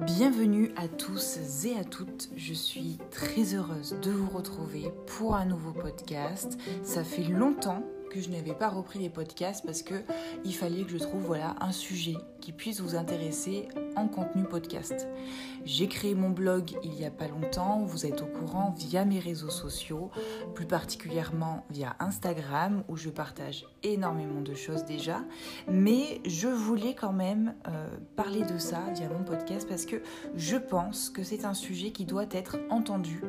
Bienvenue à tous et à toutes, je suis très heureuse de vous retrouver pour un nouveau podcast. Ça fait longtemps que je n'avais pas repris les podcasts parce que il fallait que je trouve voilà un sujet puisse vous intéresser en contenu podcast. J'ai créé mon blog il y a pas longtemps, vous êtes au courant via mes réseaux sociaux, plus particulièrement via Instagram où je partage énormément de choses déjà, mais je voulais quand même euh, parler de ça via mon podcast parce que je pense que c'est un sujet qui doit être entendu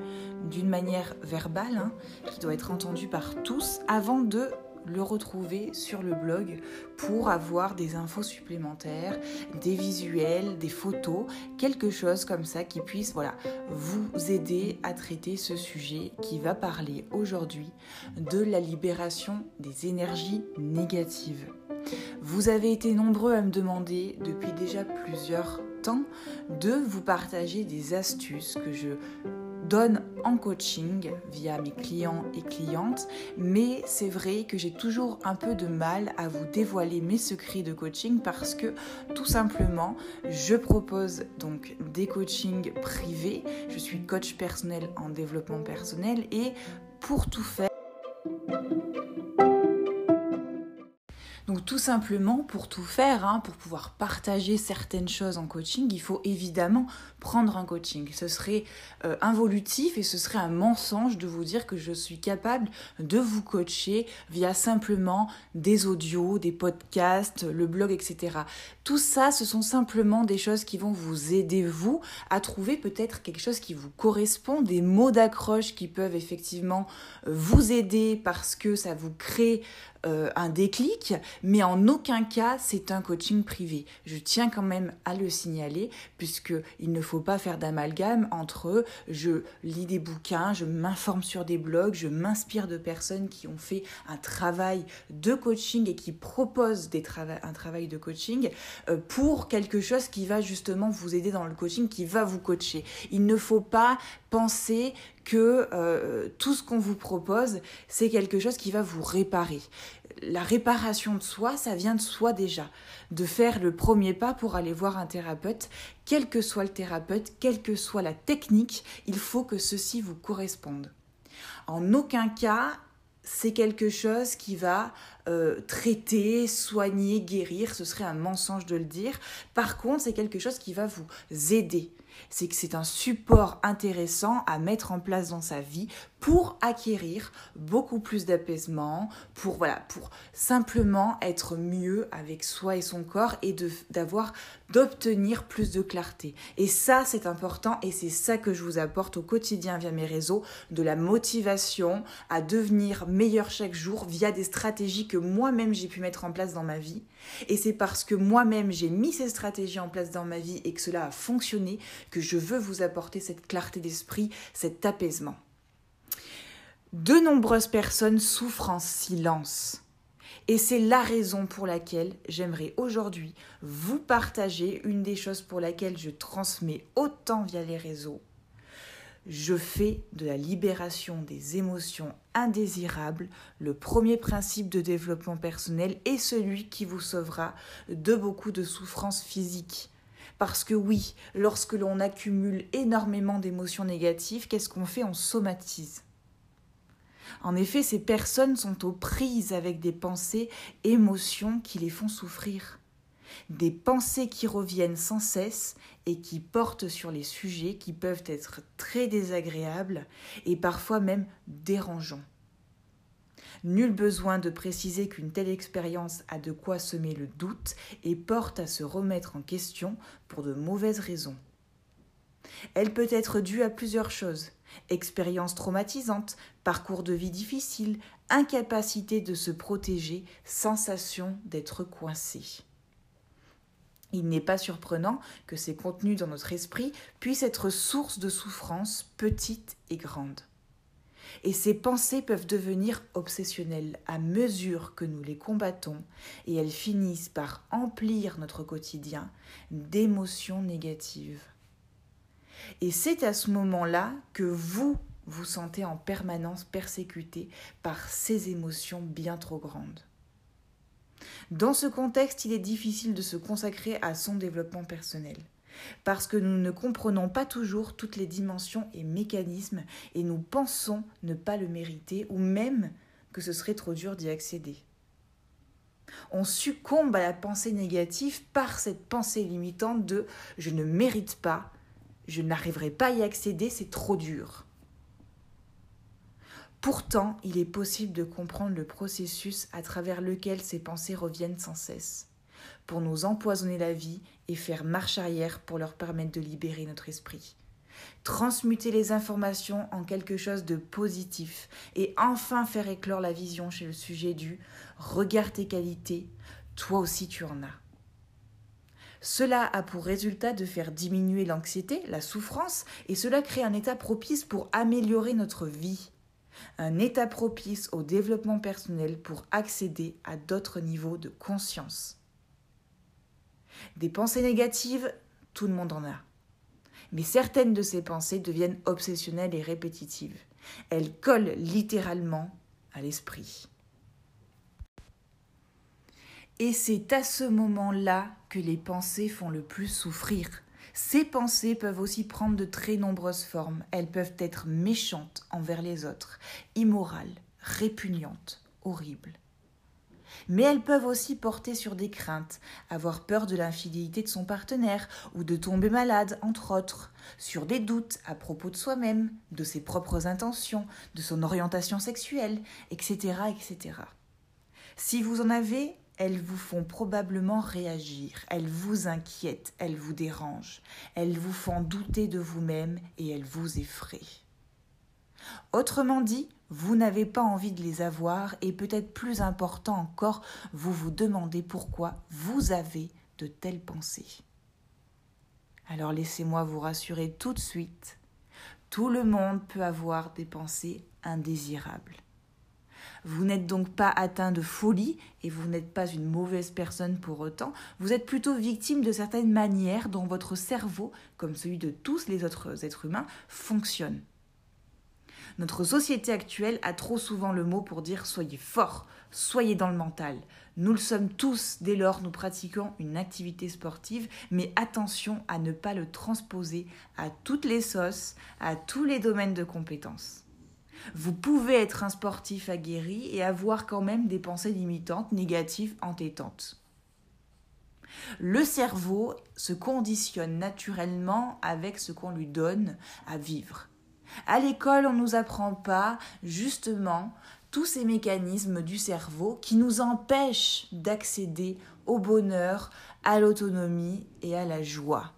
d'une manière verbale, hein, qui doit être entendu par tous avant de le retrouver sur le blog pour avoir des infos supplémentaires, des visuels, des photos, quelque chose comme ça qui puisse voilà, vous aider à traiter ce sujet qui va parler aujourd'hui de la libération des énergies négatives. Vous avez été nombreux à me demander depuis déjà plusieurs temps de vous partager des astuces que je donne en coaching via mes clients et clientes, mais c'est vrai que j'ai toujours un peu de mal à vous dévoiler mes secrets de coaching parce que tout simplement, je propose donc des coachings privés. Je suis coach personnel en développement personnel et pour tout faire Donc tout simplement, pour tout faire, hein, pour pouvoir partager certaines choses en coaching, il faut évidemment prendre un coaching. Ce serait euh, involutif et ce serait un mensonge de vous dire que je suis capable de vous coacher via simplement des audios, des podcasts, le blog, etc. Tout ça, ce sont simplement des choses qui vont vous aider, vous, à trouver peut-être quelque chose qui vous correspond, des mots d'accroche qui peuvent effectivement euh, vous aider parce que ça vous crée euh, un déclic, mais en aucun cas c'est un coaching privé. Je tiens quand même à le signaler, puisque il ne faut pas faire d'amalgame entre je lis des bouquins, je m'informe sur des blogs, je m'inspire de personnes qui ont fait un travail de coaching et qui proposent des un travail de coaching euh, pour quelque chose qui va justement vous aider dans le coaching, qui va vous coacher. Il ne faut pas penser que euh, tout ce qu'on vous propose, c'est quelque chose qui va vous réparer. La réparation de soi, ça vient de soi déjà. De faire le premier pas pour aller voir un thérapeute, quel que soit le thérapeute, quelle que soit la technique, il faut que ceci vous corresponde. En aucun cas, c'est quelque chose qui va euh, traiter, soigner, guérir. Ce serait un mensonge de le dire. Par contre, c'est quelque chose qui va vous aider c'est que c'est un support intéressant à mettre en place dans sa vie pour acquérir beaucoup plus d'apaisement, pour voilà, pour simplement être mieux avec soi et son corps et d'avoir d'obtenir plus de clarté. Et ça c'est important et c'est ça que je vous apporte au quotidien via mes réseaux, de la motivation à devenir meilleur chaque jour via des stratégies que moi-même j'ai pu mettre en place dans ma vie. Et c'est parce que moi-même j'ai mis ces stratégies en place dans ma vie et que cela a fonctionné que je veux vous apporter cette clarté d'esprit, cet apaisement. De nombreuses personnes souffrent en silence. Et c'est la raison pour laquelle j'aimerais aujourd'hui vous partager une des choses pour laquelle je transmets autant via les réseaux. Je fais de la libération des émotions indésirables le premier principe de développement personnel et celui qui vous sauvera de beaucoup de souffrances physiques. Parce que oui, lorsque l'on accumule énormément d'émotions négatives, qu'est-ce qu'on fait? On somatise. En effet, ces personnes sont aux prises avec des pensées, émotions qui les font souffrir. Des pensées qui reviennent sans cesse et qui portent sur les sujets qui peuvent être très désagréables et parfois même dérangeants. Nul besoin de préciser qu'une telle expérience a de quoi semer le doute et porte à se remettre en question pour de mauvaises raisons. Elle peut être due à plusieurs choses expérience traumatisante, parcours de vie difficile, incapacité de se protéger, sensation d'être coincé. Il n'est pas surprenant que ces contenus dans notre esprit puissent être source de souffrances petites et grandes. Et ces pensées peuvent devenir obsessionnelles à mesure que nous les combattons et elles finissent par emplir notre quotidien d'émotions négatives. Et c'est à ce moment-là que vous vous sentez en permanence persécuté par ces émotions bien trop grandes. Dans ce contexte, il est difficile de se consacrer à son développement personnel parce que nous ne comprenons pas toujours toutes les dimensions et mécanismes et nous pensons ne pas le mériter ou même que ce serait trop dur d'y accéder. On succombe à la pensée négative par cette pensée limitante de je ne mérite pas, je n'arriverai pas à y accéder, c'est trop dur. Pourtant, il est possible de comprendre le processus à travers lequel ces pensées reviennent sans cesse, pour nous empoisonner la vie et faire marche arrière pour leur permettre de libérer notre esprit. Transmuter les informations en quelque chose de positif et enfin faire éclore la vision chez le sujet du Regarde tes qualités, toi aussi tu en as. Cela a pour résultat de faire diminuer l'anxiété, la souffrance, et cela crée un état propice pour améliorer notre vie. Un état propice au développement personnel pour accéder à d'autres niveaux de conscience. Des pensées négatives, tout le monde en a. Mais certaines de ces pensées deviennent obsessionnelles et répétitives. Elles collent littéralement à l'esprit. Et c'est à ce moment-là que les pensées font le plus souffrir. Ces pensées peuvent aussi prendre de très nombreuses formes. Elles peuvent être méchantes envers les autres, immorales, répugnantes, horribles. Mais elles peuvent aussi porter sur des craintes, avoir peur de l'infidélité de son partenaire ou de tomber malade, entre autres, sur des doutes à propos de soi-même, de ses propres intentions, de son orientation sexuelle, etc., etc. Si vous en avez, elles vous font probablement réagir, elles vous inquiètent, elles vous dérangent, elles vous font douter de vous-même et elles vous effraient. Autrement dit, vous n'avez pas envie de les avoir et peut-être plus important encore, vous vous demandez pourquoi vous avez de telles pensées. Alors laissez-moi vous rassurer tout de suite, tout le monde peut avoir des pensées indésirables. Vous n'êtes donc pas atteint de folie et vous n'êtes pas une mauvaise personne pour autant. Vous êtes plutôt victime de certaines manières dont votre cerveau, comme celui de tous les autres êtres humains, fonctionne. Notre société actuelle a trop souvent le mot pour dire soyez fort, soyez dans le mental. Nous le sommes tous dès lors nous pratiquons une activité sportive, mais attention à ne pas le transposer à toutes les sauces, à tous les domaines de compétences. Vous pouvez être un sportif aguerri et avoir quand même des pensées limitantes, négatives, entêtantes. Le cerveau se conditionne naturellement avec ce qu'on lui donne à vivre. À l'école, on ne nous apprend pas justement tous ces mécanismes du cerveau qui nous empêchent d'accéder au bonheur, à l'autonomie et à la joie.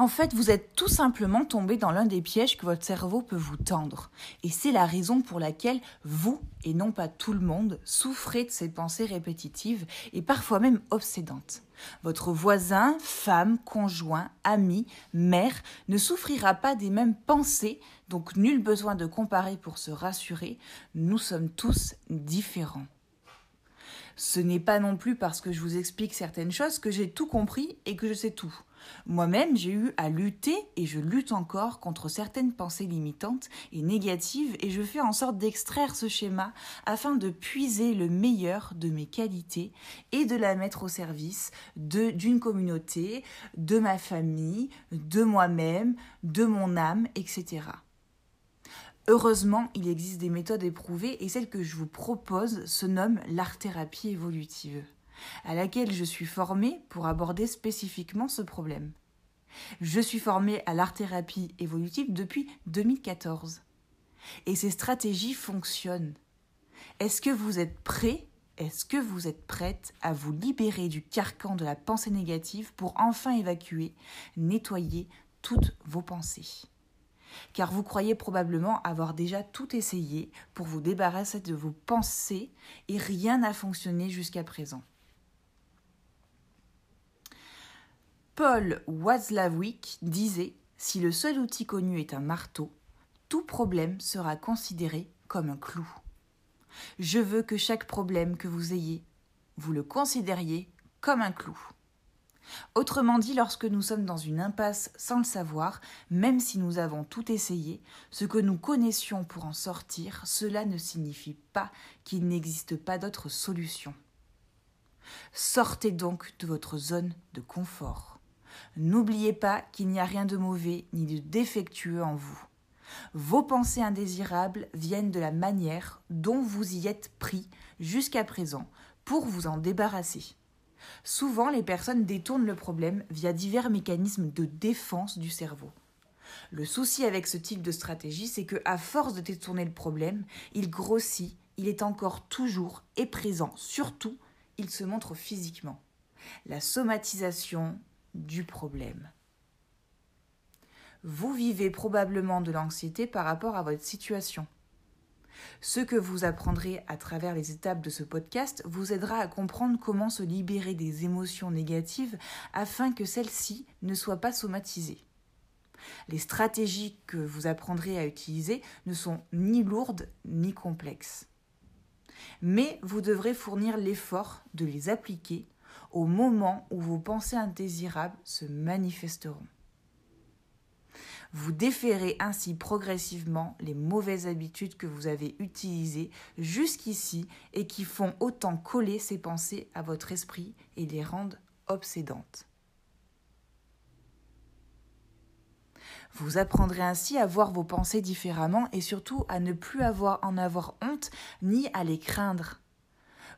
En fait, vous êtes tout simplement tombé dans l'un des pièges que votre cerveau peut vous tendre. Et c'est la raison pour laquelle vous, et non pas tout le monde, souffrez de ces pensées répétitives et parfois même obsédantes. Votre voisin, femme, conjoint, ami, mère ne souffrira pas des mêmes pensées, donc nul besoin de comparer pour se rassurer, nous sommes tous différents. Ce n'est pas non plus parce que je vous explique certaines choses que j'ai tout compris et que je sais tout. Moi-même, j'ai eu à lutter, et je lutte encore, contre certaines pensées limitantes et négatives, et je fais en sorte d'extraire ce schéma afin de puiser le meilleur de mes qualités et de la mettre au service d'une communauté, de ma famille, de moi-même, de mon âme, etc. Heureusement, il existe des méthodes éprouvées et celle que je vous propose se nomme l'art-thérapie évolutive à laquelle je suis formée pour aborder spécifiquement ce problème. Je suis formée à l'art-thérapie évolutive depuis 2014. Et ces stratégies fonctionnent. Est-ce que vous êtes prêt Est-ce que vous êtes prête à vous libérer du carcan de la pensée négative pour enfin évacuer, nettoyer toutes vos pensées? Car vous croyez probablement avoir déjà tout essayé pour vous débarrasser de vos pensées et rien n'a fonctionné jusqu'à présent. Paul Watzlawick disait Si le seul outil connu est un marteau, tout problème sera considéré comme un clou. Je veux que chaque problème que vous ayez, vous le considériez comme un clou. Autrement dit, lorsque nous sommes dans une impasse sans le savoir, même si nous avons tout essayé, ce que nous connaissions pour en sortir, cela ne signifie pas qu'il n'existe pas d'autre solution. Sortez donc de votre zone de confort. N'oubliez pas qu'il n'y a rien de mauvais ni de défectueux en vous. Vos pensées indésirables viennent de la manière dont vous y êtes pris jusqu'à présent pour vous en débarrasser. Souvent, les personnes détournent le problème via divers mécanismes de défense du cerveau. Le souci avec ce type de stratégie, c'est que à force de détourner le problème, il grossit, il est encore toujours et présent, surtout, il se montre physiquement. La somatisation du problème. Vous vivez probablement de l'anxiété par rapport à votre situation. Ce que vous apprendrez à travers les étapes de ce podcast vous aidera à comprendre comment se libérer des émotions négatives afin que celles-ci ne soient pas somatisées. Les stratégies que vous apprendrez à utiliser ne sont ni lourdes ni complexes. Mais vous devrez fournir l'effort de les appliquer au moment où vos pensées indésirables se manifesteront. Vous déférez ainsi progressivement les mauvaises habitudes que vous avez utilisées jusqu'ici et qui font autant coller ces pensées à votre esprit et les rendent obsédantes. Vous apprendrez ainsi à voir vos pensées différemment et surtout à ne plus avoir, en avoir honte ni à les craindre.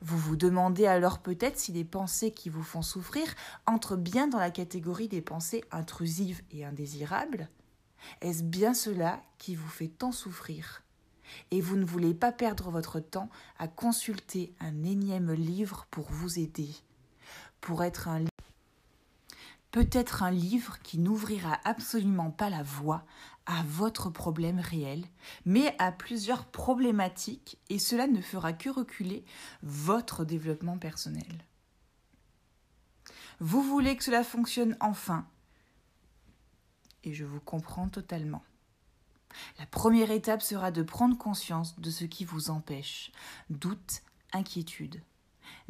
Vous vous demandez alors peut-être si les pensées qui vous font souffrir entrent bien dans la catégorie des pensées intrusives et indésirables. Est-ce bien cela qui vous fait tant souffrir? Et vous ne voulez pas perdre votre temps à consulter un énième livre pour vous aider, pour être un peut-être un livre qui n'ouvrira absolument pas la voie à votre problème réel, mais à plusieurs problématiques, et cela ne fera que reculer votre développement personnel. Vous voulez que cela fonctionne enfin, et je vous comprends totalement. La première étape sera de prendre conscience de ce qui vous empêche, doute, inquiétude.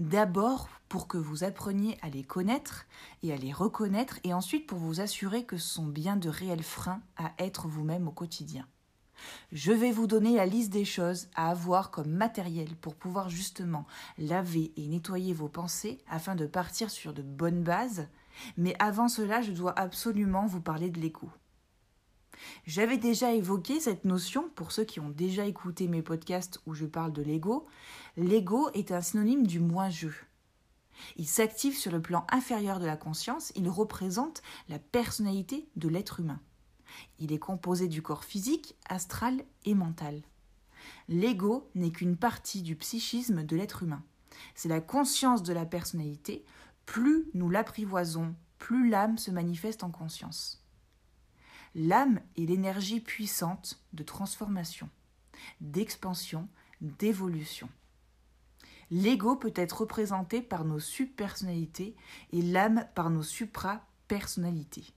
D'abord pour que vous appreniez à les connaître et à les reconnaître, et ensuite pour vous assurer que ce sont bien de réels freins à être vous-même au quotidien. Je vais vous donner la liste des choses à avoir comme matériel pour pouvoir justement laver et nettoyer vos pensées afin de partir sur de bonnes bases, mais avant cela je dois absolument vous parler de l'écho. J'avais déjà évoqué cette notion pour ceux qui ont déjà écouté mes podcasts où je parle de l'ego. L'ego est un synonyme du moi-je. Il s'active sur le plan inférieur de la conscience, il représente la personnalité de l'être humain. Il est composé du corps physique, astral et mental. L'ego n'est qu'une partie du psychisme de l'être humain. C'est la conscience de la personnalité. Plus nous l'apprivoisons, plus l'âme se manifeste en conscience. L'âme est l'énergie puissante de transformation, d'expansion, d'évolution. L'ego peut être représenté par nos subpersonnalités et l'âme par nos suprapersonnalités.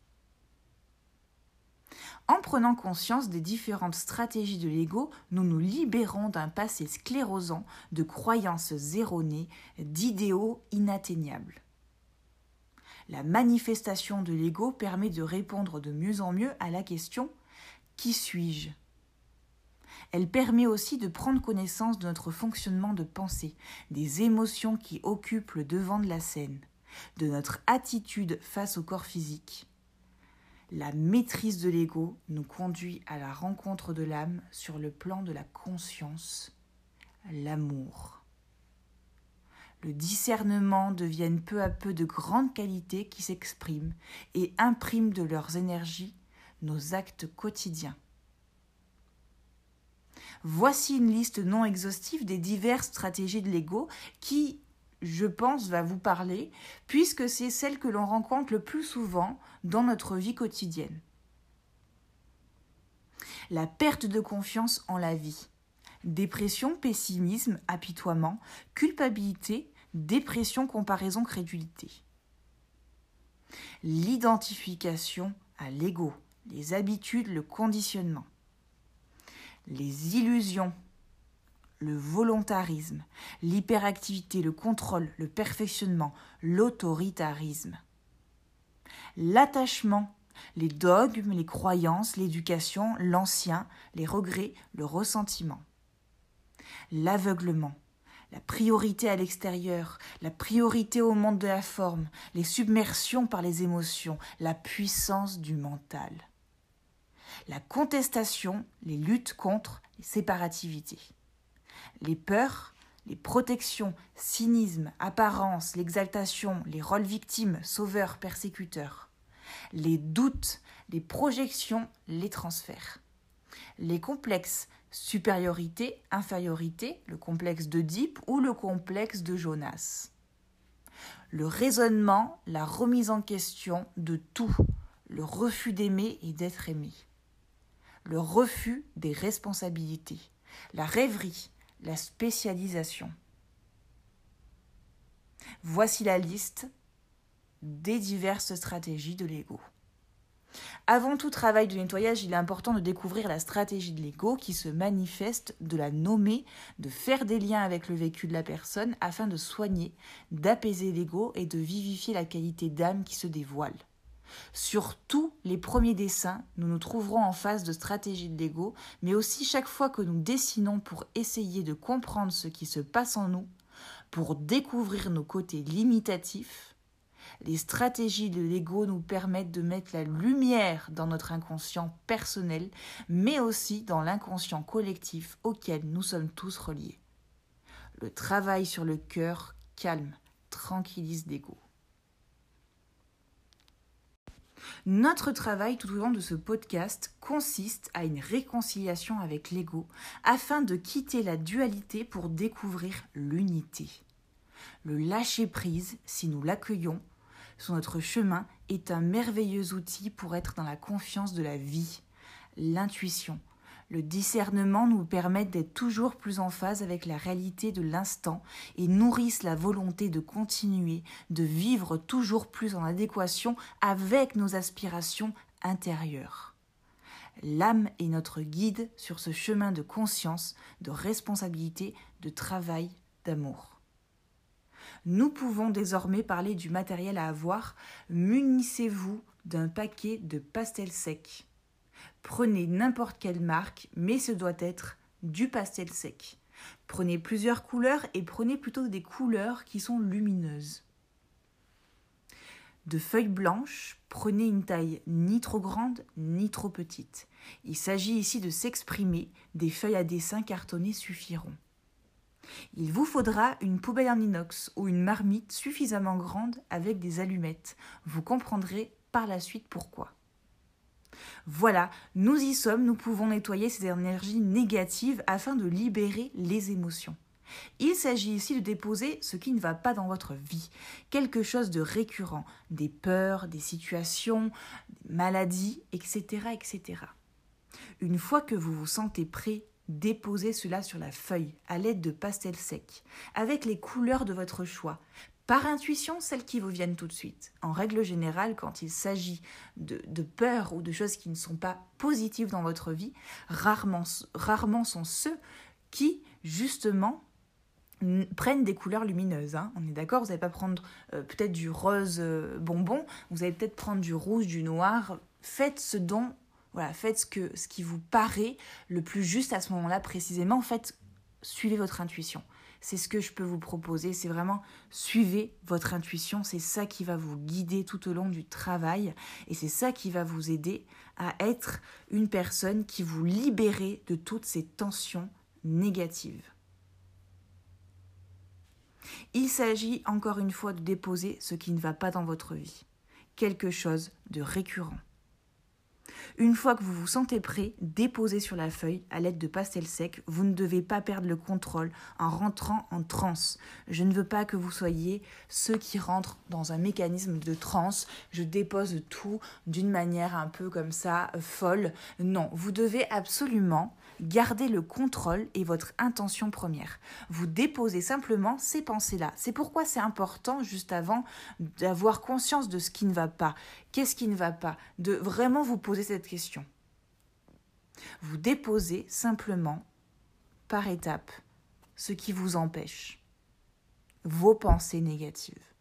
En prenant conscience des différentes stratégies de l'ego, nous nous libérons d'un passé sclérosant de croyances erronées, d'idéaux inatteignables. La manifestation de l'ego permet de répondre de mieux en mieux à la question Qui suis-je? Elle permet aussi de prendre connaissance de notre fonctionnement de pensée, des émotions qui occupent le devant de la scène, de notre attitude face au corps physique. La maîtrise de l'ego nous conduit à la rencontre de l'âme sur le plan de la conscience, l'amour le discernement deviennent peu à peu de grandes qualités qui s'expriment et impriment de leurs énergies nos actes quotidiens. Voici une liste non exhaustive des diverses stratégies de l'ego qui, je pense, va vous parler, puisque c'est celle que l'on rencontre le plus souvent dans notre vie quotidienne. La perte de confiance en la vie. Dépression, pessimisme, apitoiement, culpabilité, dépression, comparaison, crédulité. L'identification à l'ego, les habitudes, le conditionnement. Les illusions, le volontarisme, l'hyperactivité, le contrôle, le perfectionnement, l'autoritarisme. L'attachement, les dogmes, les croyances, l'éducation, l'ancien, les regrets, le ressentiment. L'aveuglement, la priorité à l'extérieur, la priorité au monde de la forme, les submersions par les émotions, la puissance du mental. La contestation, les luttes contre les séparativités. Les peurs, les protections, cynisme, apparence, l'exaltation, les rôles victimes, sauveurs, persécuteurs. Les doutes, les projections, les transferts. Les complexes, supériorité, infériorité, le complexe d'Oedipe ou le complexe de Jonas. Le raisonnement, la remise en question de tout, le refus d'aimer et d'être aimé. Le refus des responsabilités, la rêverie, la spécialisation. Voici la liste des diverses stratégies de l'ego. Avant tout travail de nettoyage, il est important de découvrir la stratégie de l'ego qui se manifeste, de la nommer, de faire des liens avec le vécu de la personne afin de soigner, d'apaiser l'ego et de vivifier la qualité d'âme qui se dévoile. Sur tous les premiers dessins, nous nous trouverons en face de stratégies de l'ego, mais aussi chaque fois que nous dessinons pour essayer de comprendre ce qui se passe en nous, pour découvrir nos côtés limitatifs, les stratégies de l'ego nous permettent de mettre la lumière dans notre inconscient personnel, mais aussi dans l'inconscient collectif auquel nous sommes tous reliés. Le travail sur le cœur calme, tranquillise l'ego. Notre travail tout au long de ce podcast consiste à une réconciliation avec l'ego afin de quitter la dualité pour découvrir l'unité. Le lâcher-prise, si nous l'accueillons, sur notre chemin est un merveilleux outil pour être dans la confiance de la vie. L'intuition, le discernement nous permettent d'être toujours plus en phase avec la réalité de l'instant et nourrissent la volonté de continuer, de vivre toujours plus en adéquation avec nos aspirations intérieures. L'âme est notre guide sur ce chemin de conscience, de responsabilité, de travail, d'amour nous pouvons désormais parler du matériel à avoir. Munissez-vous d'un paquet de pastels secs. Prenez n'importe quelle marque, mais ce doit être du pastel sec. Prenez plusieurs couleurs et prenez plutôt des couleurs qui sont lumineuses. De feuilles blanches, prenez une taille ni trop grande ni trop petite. Il s'agit ici de s'exprimer, des feuilles à dessin cartonnées suffiront. Il vous faudra une poubelle en inox ou une marmite suffisamment grande avec des allumettes. Vous comprendrez par la suite pourquoi. Voilà, nous y sommes, nous pouvons nettoyer ces énergies négatives afin de libérer les émotions. Il s'agit ici de déposer ce qui ne va pas dans votre vie, quelque chose de récurrent, des peurs, des situations, des maladies, etc., etc. Une fois que vous vous sentez prêt Déposez cela sur la feuille à l'aide de pastels secs, avec les couleurs de votre choix. Par intuition, celles qui vous viennent tout de suite. En règle générale, quand il s'agit de, peurs ou de choses qui ne sont pas positives dans votre vie, rarement, rarement sont ceux qui, justement, prennent des couleurs lumineuses. Hein. On est d'accord, vous n'allez pas prendre euh, peut-être du rose euh, bonbon, vous allez peut-être prendre du rouge, du noir. Faites ce dont voilà, faites ce, qui vous paraît le plus juste à ce moment-là précisément. En fait, suivez votre intuition. C'est ce que je peux vous proposer. C'est vraiment suivez votre intuition. C'est ça qui va vous guider tout au long du travail. Et c'est ça qui va vous aider à être une personne qui vous libère de toutes ces tensions négatives. Il s'agit encore une fois de déposer ce qui ne va pas dans votre vie. Quelque chose de récurrent. Une fois que vous vous sentez prêt, déposez sur la feuille à l'aide de pastel sec. Vous ne devez pas perdre le contrôle en rentrant en transe. Je ne veux pas que vous soyez ceux qui rentrent dans un mécanisme de transe. Je dépose tout d'une manière un peu comme ça, folle. Non, vous devez absolument Gardez le contrôle et votre intention première. Vous déposez simplement ces pensées-là. C'est pourquoi c'est important, juste avant, d'avoir conscience de ce qui ne va pas. Qu'est-ce qui ne va pas? De vraiment vous poser cette question. Vous déposez simplement, par étapes, ce qui vous empêche. Vos pensées négatives.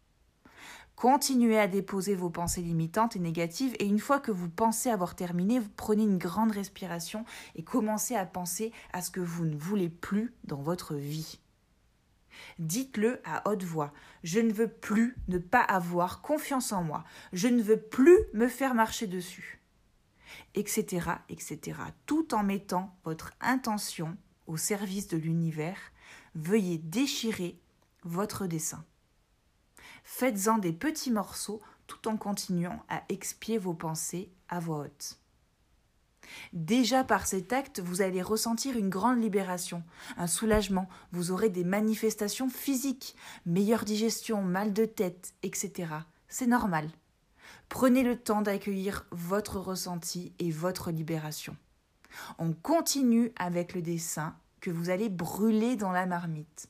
Continuez à déposer vos pensées limitantes et négatives et une fois que vous pensez avoir terminé, prenez une grande respiration et commencez à penser à ce que vous ne voulez plus dans votre vie. Dites-le à haute voix. Je ne veux plus ne pas avoir confiance en moi. Je ne veux plus me faire marcher dessus. Etc. etc. Tout en mettant votre intention au service de l'univers, veuillez déchirer votre dessin. Faites-en des petits morceaux tout en continuant à expier vos pensées à voix haute. Déjà par cet acte, vous allez ressentir une grande libération, un soulagement, vous aurez des manifestations physiques, meilleure digestion, mal de tête, etc. C'est normal. Prenez le temps d'accueillir votre ressenti et votre libération. On continue avec le dessin que vous allez brûler dans la marmite.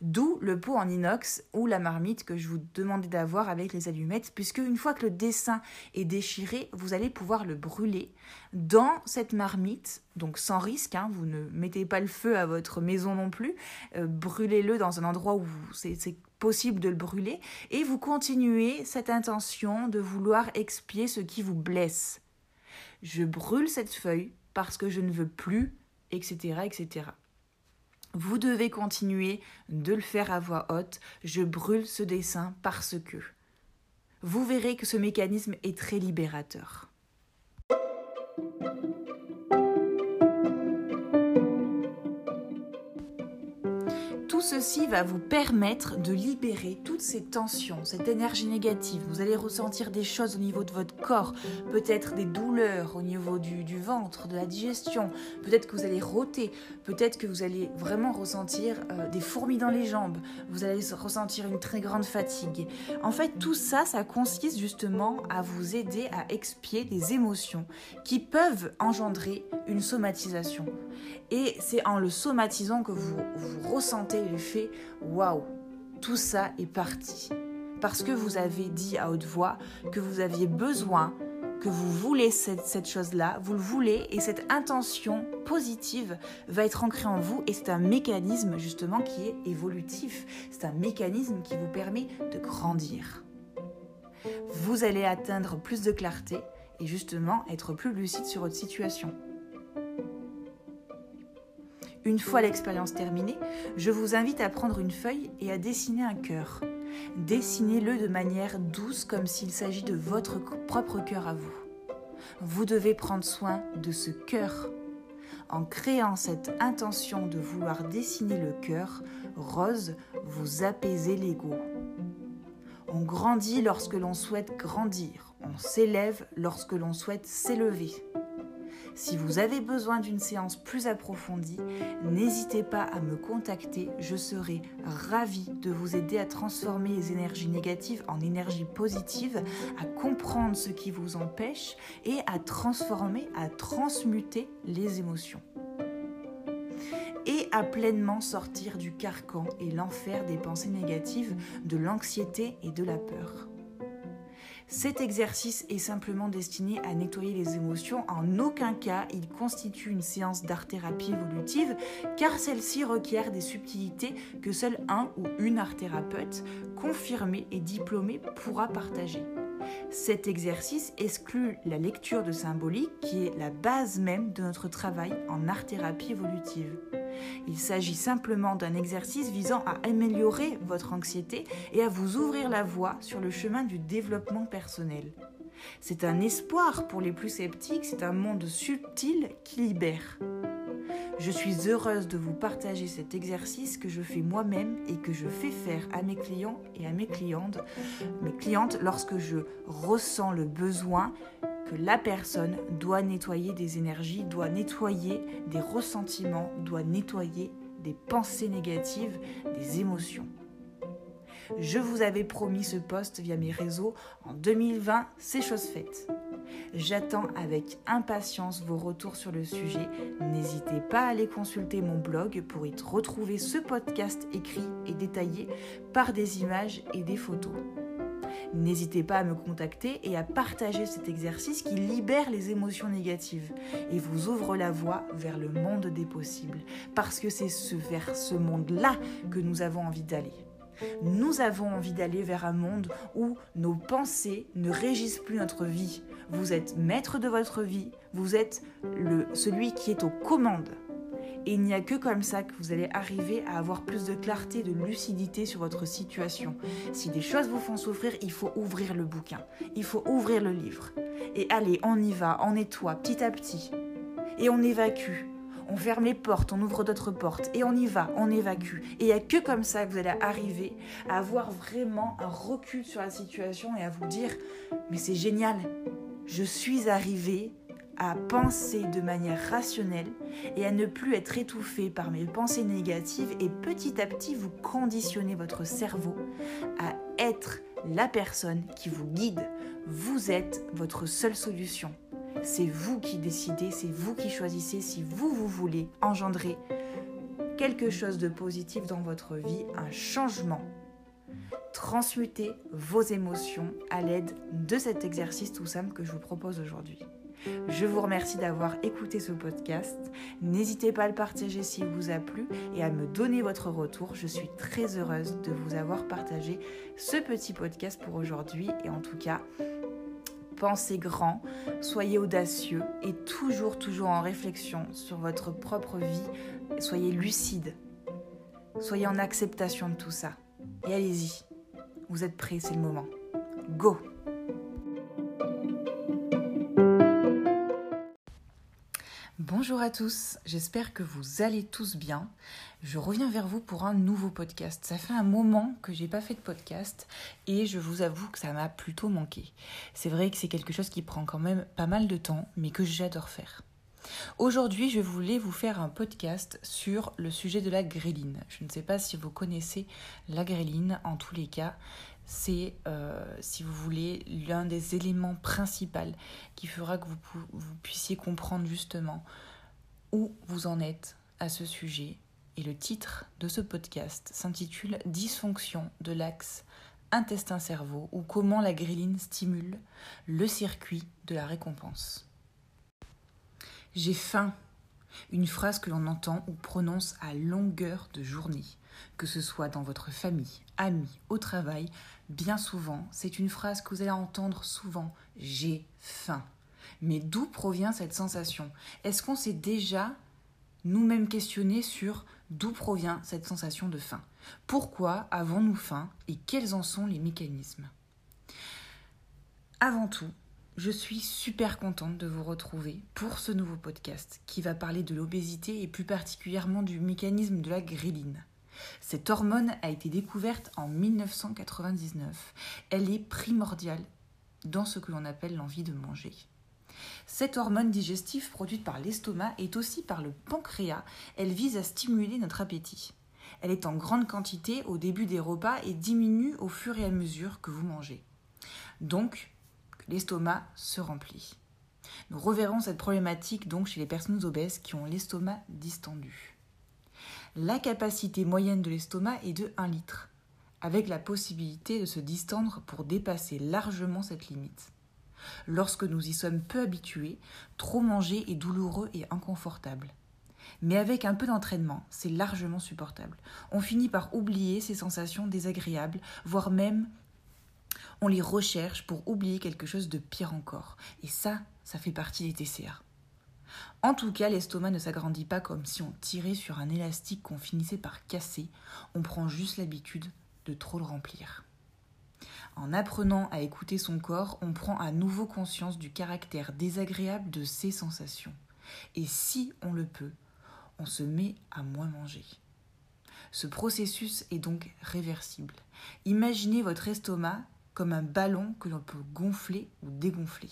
D'où le pot en inox ou la marmite que je vous demandais d'avoir avec les allumettes, puisque une fois que le dessin est déchiré, vous allez pouvoir le brûler dans cette marmite, donc sans risque, hein, vous ne mettez pas le feu à votre maison non plus, euh, brûlez-le dans un endroit où c'est possible de le brûler, et vous continuez cette intention de vouloir expier ce qui vous blesse. Je brûle cette feuille parce que je ne veux plus, etc., etc. Vous devez continuer de le faire à voix haute. Je brûle ce dessin parce que. Vous verrez que ce mécanisme est très libérateur. Ceci va vous permettre de libérer toutes ces tensions, cette énergie négative. Vous allez ressentir des choses au niveau de votre corps, peut-être des douleurs au niveau du, ventre, de la digestion, peut-être que vous allez rôter, peut-être que vous allez vraiment ressentir euh, des fourmis dans les jambes, vous allez ressentir une très grande fatigue. En fait, tout ça, ça consiste justement à vous aider à expier des émotions qui peuvent engendrer une somatisation. Et c'est en le somatisant que vous, vous ressentez fait waouh, tout ça est parti. Parce que vous avez dit à haute voix que vous aviez besoin, que vous voulez cette, cette chose-là, vous le voulez, et cette intention positive va être ancrée en vous, et c'est un mécanisme justement qui est évolutif. C'est un mécanisme qui vous permet de grandir. Vous allez atteindre plus de clarté et justement être plus lucide sur votre situation. Une fois l'expérience terminée, je vous invite à prendre une feuille et à dessiner un cœur. Dessinez-le de manière douce comme s'il s'agit de votre propre cœur à vous. Vous devez prendre soin de ce cœur. En créant cette intention de vouloir dessiner le cœur, rose, vous apaisez l'ego. On grandit lorsque l'on souhaite grandir. On s'élève lorsque l'on souhaite s'élever. Si vous avez besoin d'une séance plus approfondie, n'hésitez pas à me contacter. Je serai ravie de vous aider à transformer les énergies négatives en énergies positives, à comprendre ce qui vous empêche et à transformer, à transmuter les émotions et à pleinement sortir du carcan et l'enfer des pensées négatives, de l'anxiété et de la peur. Cet exercice est simplement destiné à nettoyer les émotions. En aucun cas, il constitue une séance d'art-thérapie évolutive, car celle-ci requiert des subtilités que seul un ou une art-thérapeute confirmé et diplômé pourra partager. Cet exercice exclut la lecture de symbolique qui est la base même de notre travail en art-thérapie évolutive. Il s'agit simplement d'un exercice visant à améliorer votre anxiété et à vous ouvrir la voie sur le chemin du développement personnel. C'est un espoir pour les plus sceptiques, c'est un monde subtil qui libère. Je suis heureuse de vous partager cet exercice que je fais moi-même et que je fais faire à mes clients et à mes clientes, lorsque je ressens le besoin que la personne doit nettoyer des énergies, doit nettoyer des ressentiments, doit nettoyer des pensées négatives, des émotions. Je vous avais promis ce poste via mes réseaux. En 2020, c'est chose faite. J'attends avec impatience vos retours sur le sujet. N'hésitez pas à aller consulter mon blog pour y retrouver ce podcast écrit et détaillé par des images et des photos. N'hésitez pas à me contacter et à partager cet exercice qui libère les émotions négatives et vous ouvre la voie vers le monde des possibles. Parce que c'est vers ce monde-là que nous avons envie d'aller. Nous avons envie d'aller vers un monde où nos pensées ne régissent plus notre vie. Vous êtes maître de votre vie, vous êtes celui qui est aux commandes. Et il n'y a que comme ça que vous allez arriver à avoir plus de clarté, de lucidité sur votre situation. Si des choses vous font souffrir, il faut ouvrir le bouquin, il faut ouvrir le livre. Et allez, on y va, on nettoie petit à petit. Et on évacue. On ferme les portes, on ouvre d'autres portes et on y va, on évacue. Et il n'y a que comme ça que vous allez arriver à avoir vraiment un recul sur la situation et à vous dire, mais c'est génial, je suis arrivé à penser de manière rationnelle et à ne plus être étouffé par mes pensées négatives et petit à petit vous conditionnez votre cerveau à être la personne qui vous guide. Vous êtes votre seule solution. C'est vous qui décidez, c'est vous qui choisissez si vous, vous voulez engendrer quelque chose de positif dans votre vie, un changement. Transmutez vos émotions à l'aide de cet exercice tout simple que je vous propose aujourd'hui. Je vous remercie d'avoir écouté ce podcast. N'hésitez pas à le partager s'il vous a plu et à me donner votre retour. Je suis très heureuse de vous avoir partagé ce petit podcast pour aujourd'hui. Et en tout cas, pensez grand, soyez audacieux et toujours, toujours en réflexion sur votre propre vie. Soyez lucide. Soyez en acceptation de tout ça. Et allez-y. Vous êtes prêts, c'est le moment. Go Bonjour à tous, j'espère que vous allez tous bien. Je reviens vers vous pour un nouveau podcast. Ça fait un moment que j'ai pas fait de podcast et je vous avoue que ça m'a plutôt manqué. C'est vrai que c'est quelque chose qui prend quand même pas mal de temps mais que j'adore faire. Aujourd'hui, je voulais vous faire un podcast sur le sujet de la gréline. Je ne sais pas si vous connaissez la gréline, en tous les cas, c'est, euh, si vous voulez, l'un des éléments principaux qui fera que vous, puissiez comprendre justement où vous en êtes à ce sujet. Et le titre de ce podcast s'intitule Dysfonction de l'axe intestin-cerveau ou comment la gréline stimule le circuit de la récompense. J'ai faim. Une phrase que l'on entend ou prononce à longueur de journée, que ce soit dans votre famille, amis, au travail, bien souvent, c'est une phrase que vous allez entendre souvent. J'ai faim. Mais d'où provient cette sensation? Est-ce qu'on s'est déjà nous-mêmes questionné sur d'où provient cette sensation de faim? Pourquoi avons-nous faim et quels en sont les mécanismes? Avant tout, je suis super contente de vous retrouver pour ce nouveau podcast qui va parler de l'obésité et plus particulièrement du mécanisme de la gréline. Cette hormone a été découverte en 1999. Elle est primordiale dans ce que l'on appelle l'envie de manger. Cette hormone digestive produite par l'estomac est aussi par le pancréas. Elle vise à stimuler notre appétit. Elle est en grande quantité au début des repas et diminue au fur et à mesure que vous mangez. Donc, l'estomac se remplit. Nous reverrons cette problématique donc chez les personnes obèses qui ont l'estomac distendu. La capacité moyenne de l'estomac est de 1 litre, avec la possibilité de se distendre pour dépasser largement cette limite. Lorsque nous y sommes peu habitués, trop manger est douloureux et inconfortable. Mais avec un peu d'entraînement, c'est largement supportable. On finit par oublier ces sensations désagréables, voire même on les recherche pour oublier quelque chose de pire encore. Et ça, ça fait partie des TCA. En tout cas, l'estomac ne s'agrandit pas comme si on tirait sur un élastique qu'on finissait par casser, on prend juste l'habitude de trop le remplir. En apprenant à écouter son corps, on prend à nouveau conscience du caractère désagréable de ses sensations. Et si on le peut, on se met à moins manger. Ce processus est donc réversible. Imaginez votre estomac comme un ballon que l'on peut gonfler ou dégonfler.